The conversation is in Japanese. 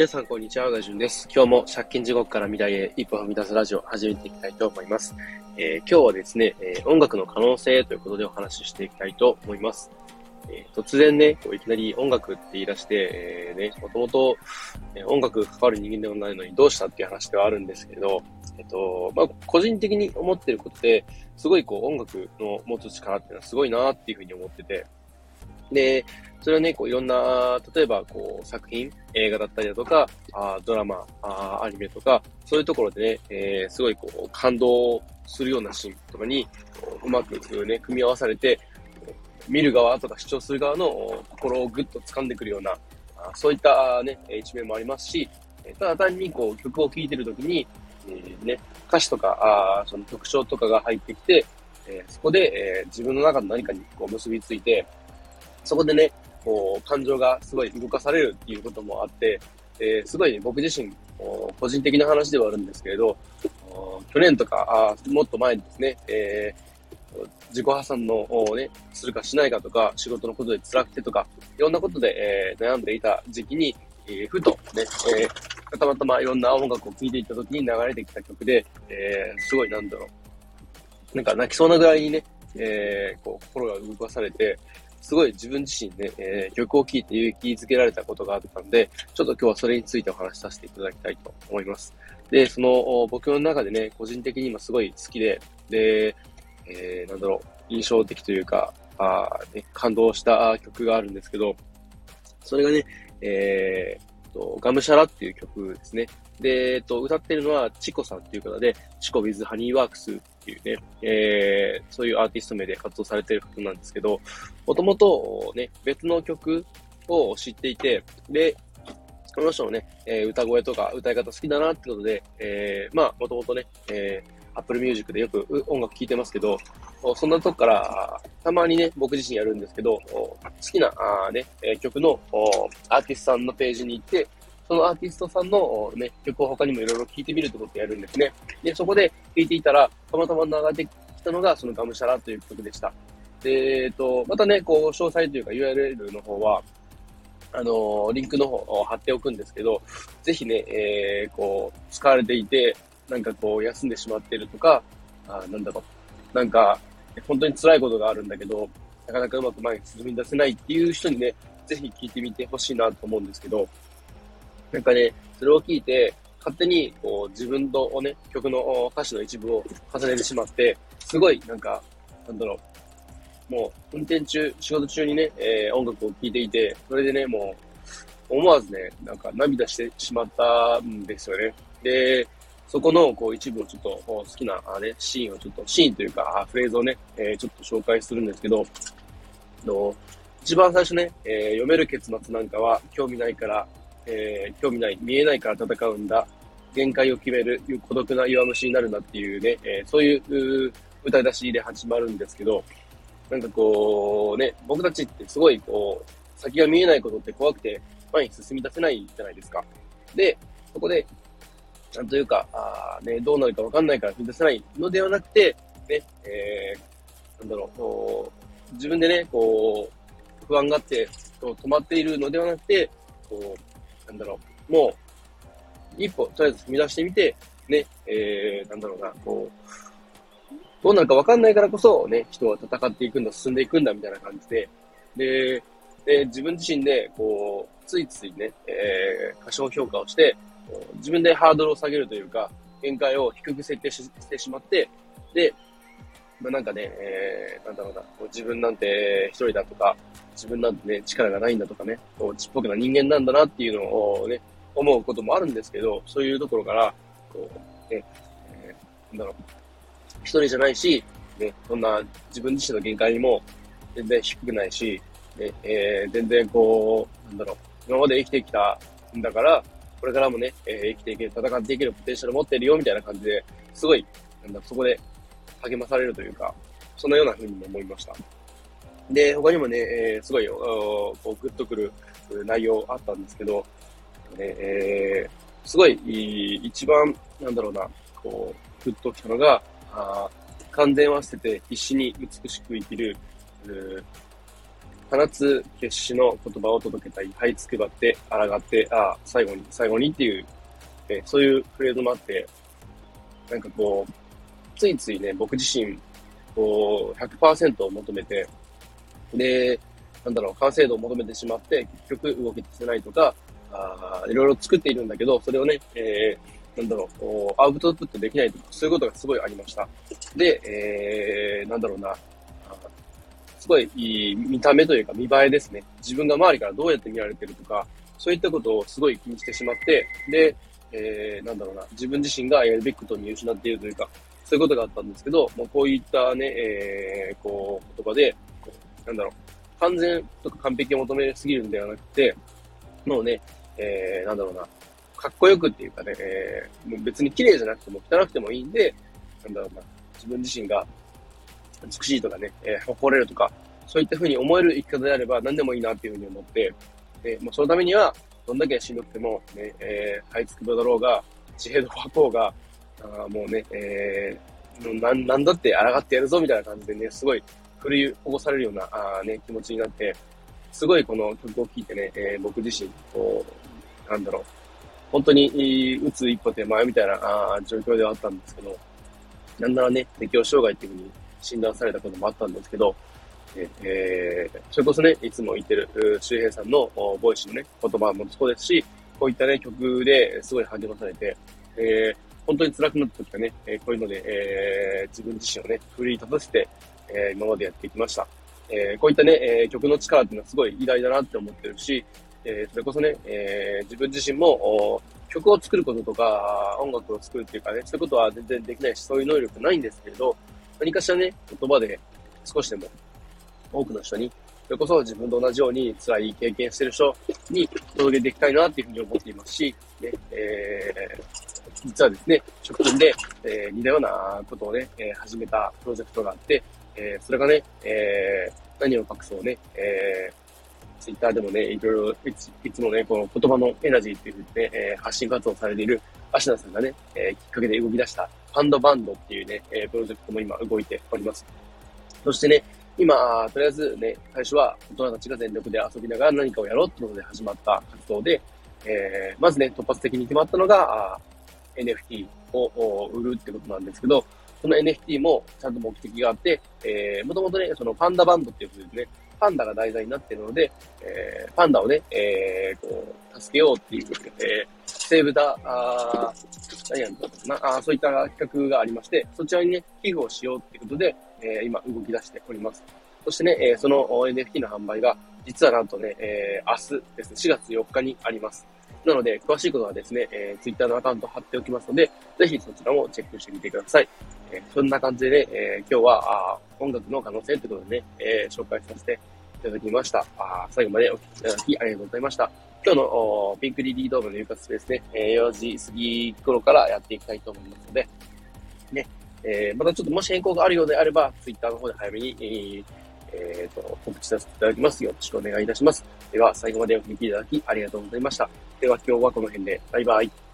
皆さん、こんにちは。大順です。今日も借金地獄から未来へ一歩踏み出すラジオを始めていきたいと思います。えー、今日はですね、えー、音楽の可能性ということでお話ししていきたいと思います。えー、突然ね、こういきなり音楽って言い出して、え、ね、もともと、音楽関わる人間でもないのにどうしたっていう話ではあるんですけど、えっと、まあ、個人的に思ってることで、すごいこう音楽の持つ力っていうのはすごいなっていうふうに思ってて、で、それはね、こういろんな、例えばこう作品、映画だったりだとか、あドラマあ、アニメとか、そういうところでね、えー、すごいこう感動するようなシーンとかに、うまくね、組み合わされて、見る側とか視聴する側の心をぐっと掴んでくるような、そういったね、一面もありますし、ただ単にこう曲を聴いてるときに、えー、ね、歌詞とか、あその曲調とかが入ってきて、えー、そこで、えー、自分の中の何かにこう結びついて、そこでね、こう、感情がすごい動かされるっていうこともあって、えー、すごい、ね、僕自身、個人的な話ではあるんですけれど、去年とか、あもっと前にですね、えー、自己破産のを、ね、するかしないかとか、仕事のことで辛くてとか、いろんなことで、えー、悩んでいた時期に、えー、ふとね、えー、たまたまいろんな音楽を聴いていた時に流れてきた曲で、えー、すごいなんだろう。なんか泣きそうなぐらいにね、えー、こう、心が動かされて、すごい自分自身で、えー、曲を聴いて勇気づけられたことがあったんで、ちょっと今日はそれについてお話しさせていただきたいと思います。で、その、僕の中でね、個人的にもすごい好きで、で、えー、なんだろう、印象的というか、あね、感動した曲があるんですけど、それがね、えー、と、ガムシャラっていう曲ですね。で、えっと、歌ってるのはチコさんっていう方で、チコ with ハニーワークスっていうね、えー、そういうアーティスト名で活動されてる方なんですけど、もともとね、別の曲を知っていて、で、この人のね、えー、歌声とか歌い方好きだなってことで、えー、まあ、もともとね、えー、Apple Music でよく音楽聴いてますけど、そんなとこから、たまにね、僕自身やるんですけど、好きなあ、ね、曲のアーティストさんのページに行って、そのアーティストさんのね、曲を他にもいろいろ聴いてみるってことをやるんですね。で、そこで聴いていたら、たまたま流れてきたのが、そのガムシャラという曲でした。で、えっと、またね、こう、詳細というか URL の方は、あのリンクの方を貼っておくんですけど、ぜひね、えー、こう、使われていて、なんかこう、休んでしまってるとか、あなんだろう、なんか、本当に辛いことがあるんだけど、なかなかうまく前に進み出せないっていう人にね、ぜひ聞いてみてほしいなと思うんですけど、なんかね、それを聞いて、勝手にこう自分とね、曲の歌詞の一部を重ねてしまって、すごいなんか、なんだろう、もう運転中、仕事中にね、えー、音楽を聴いていて、それでね、もう思わずね、なんか涙してしまったんですよね。で、そこのこう一部をちょっと好きなね、シーンをちょっと、シーンというかフレーズをね、えー、ちょっと紹介するんですけど、の一番最初ね、えー、読める結末なんかは興味ないからえー、興味ない、見えないから戦うんだ、限界を決める、孤独な弱虫になるなっていうね、えー、そういう歌い出しで始まるんですけど、なんかこう、ね、僕たちってすごいこう、先が見えないことって怖くて前に進み出せないじゃないですか。で、そこで、なんというか、あね、どうなるかわかんないから進み出せないのではなくて、ね、えー、なんだろう、自分でね、こう、不安があって、止まっているのではなくて、こう、なんだろう、もう、一歩、とりあえず踏み出してみて、ね、えー、なんだろうな、こう、どうなるかわかんないからこそ、ね、人は戦っていくんだ、進んでいくんだ、みたいな感じで、で、で自分自身で、こう、ついついね、えー、過小評価をして、自分でハードルを下げるというか、限界を低く設定してしまって、で、まあ、なんかね、えー、なんだろうな、自分なんて一人だとか、自分なんてね、力がないんだとかね、こうちっぽけな人間なんだなっていうのをね、思うこともあるんですけど、そういうところから、こう、ね、えー、なんだろう、一人じゃないし、ね、そんな自分自身の限界にも全然低くないし、ね、えー、全然こう、なんだろう、今まで生きてきたんだから、これからもね、えー、生きていける、戦っていけるポテンシャル持ってるよ、みたいな感じで、すごい、なんだ、そこで励まされるというか、そんなような風にも思いました。で、他にもね、えー、すごい、こう、グッとくる内容あったんですけど、ね、えー、すごい、一番、なんだろうな、こう、グッときたのが、あ完全は捨てて必死に美しく生きる、放つ決死の言葉を届けたい、はいつくばって、あらがって、ああ最後に、最後にっていう、えそういうフレーズもあって、なんかこう、ついついね、僕自身、こう、100%を求めて、で、なんだろう、完成度を求めてしまって、結局動けてないとか、あいろいろ作っているんだけど、それをね、えー、なんだろう、アウトプットできないとか、そういうことがすごいありました。で、えー、なんだろうな、すごいいい見た目というか見栄えですね。自分が周りからどうやって見られてるとか、そういったことをすごい気にしてしまって、で、えー、なんだろうな、自分自身がやるべきことを見失っているというか、そういうことがあったんですけど、もうこういったね、えー、こう、言葉で、なんだろう、完全とか完璧を求めすぎるんではなくて、もうね、えー、なんだろうな、かっこよくっていうかね、えー、もう別に綺麗じゃなくても汚くてもいいんで、なんだろうな、自分自身が美しいとかね、えー、誇れるとか、そういった風に思える生き方であれば何でもいいなっていう風に思って、で、もうそのためには、どんだけしんどくても、ね、えー、はいつくばだろうが、地平道はこうが、あもうね、えー、なん、なんだって抗ってやるぞみたいな感じでね、すごい振り起こされるような、あね、気持ちになって、すごいこの曲を聴いてね、えー、僕自身、こう、なんだろう、本当に、打つ一歩手前みたいなあ状況ではあったんですけど、なんならね、適応障害っていうふうに診断されたこともあったんですけど、えー、それこそね、いつも言ってる周平さんのボイスのね、言葉もそうですし、こういったね、曲ですごい励まされて、えー、本当に辛くなった時はね、えこういうので、えー、自分自身をね、奮い立たせて、え今までやってきました。えこういったね、え曲の力っていうのはすごい偉大だなって思ってるし、えそれこそね、え自分自身も曲を作ることとか、音楽を作るっていうかね、そういうことは全然できないし、そういう能力ないんですけれど、何かしらね、言葉で少しでも多くの人に、それこそ自分と同じように辛い経験してる人に届けていきたいなっていうふうに思っていますし、ね、えー、実はですね、職訓で、えー、似たようなことをね、えー、始めたプロジェクトがあって、えー、それがね、えー、何を隠そうね、えー、ツイッターでもね、いろいろいつ、もね、この言葉のエナジーっていうふうにね、えー、発信活動されているアシナさんがね、えー、きっかけで動き出したファンドバンドっていうね、えー、プロジェクトも今動いております。そしてね、今、とりあえずね、最初は大人たちが全力で遊びながら何かをやろうってことで始まった活動で、えー、まずね、突発的に決まったのが、NFT を売るってことなんですけど、その NFT もちゃんと目的があって、えー、もともとね、そのパンダバンドっていうことでね、パンダが題材になっているので、えー、パンダをね、えー、こう、助けようっていう、えー、セーブダ、あ何やるのかなあそういった企画がありまして、そちらにね、寄付をしようっていうことで、えー、今動き出しております。そしてね、えー、その NFT の販売が、実はなんとね、えー、明日ですね、4月4日にあります。なので、詳しいことはですね、えー、Twitter のアカウント貼っておきますので、ぜひそちらもチェックしてみてください。えー、そんな感じでね、えー、今日はあ音楽の可能性ということでね、えー、紹介させていただきました。あ最後までお聞きいただきありがとうございました。今日のピンクリリードームの夕活ですね、えー、4時過ぎ頃からやっていきたいと思いますので、ね、えー、またちょっともし変更があるようであれば、Twitter の方で早めに、えーえー、と、告知させていただきます。よろしくお願いいたします。では、最後までお聞きいただきありがとうございました。では、今日はこの辺で。バイバイ。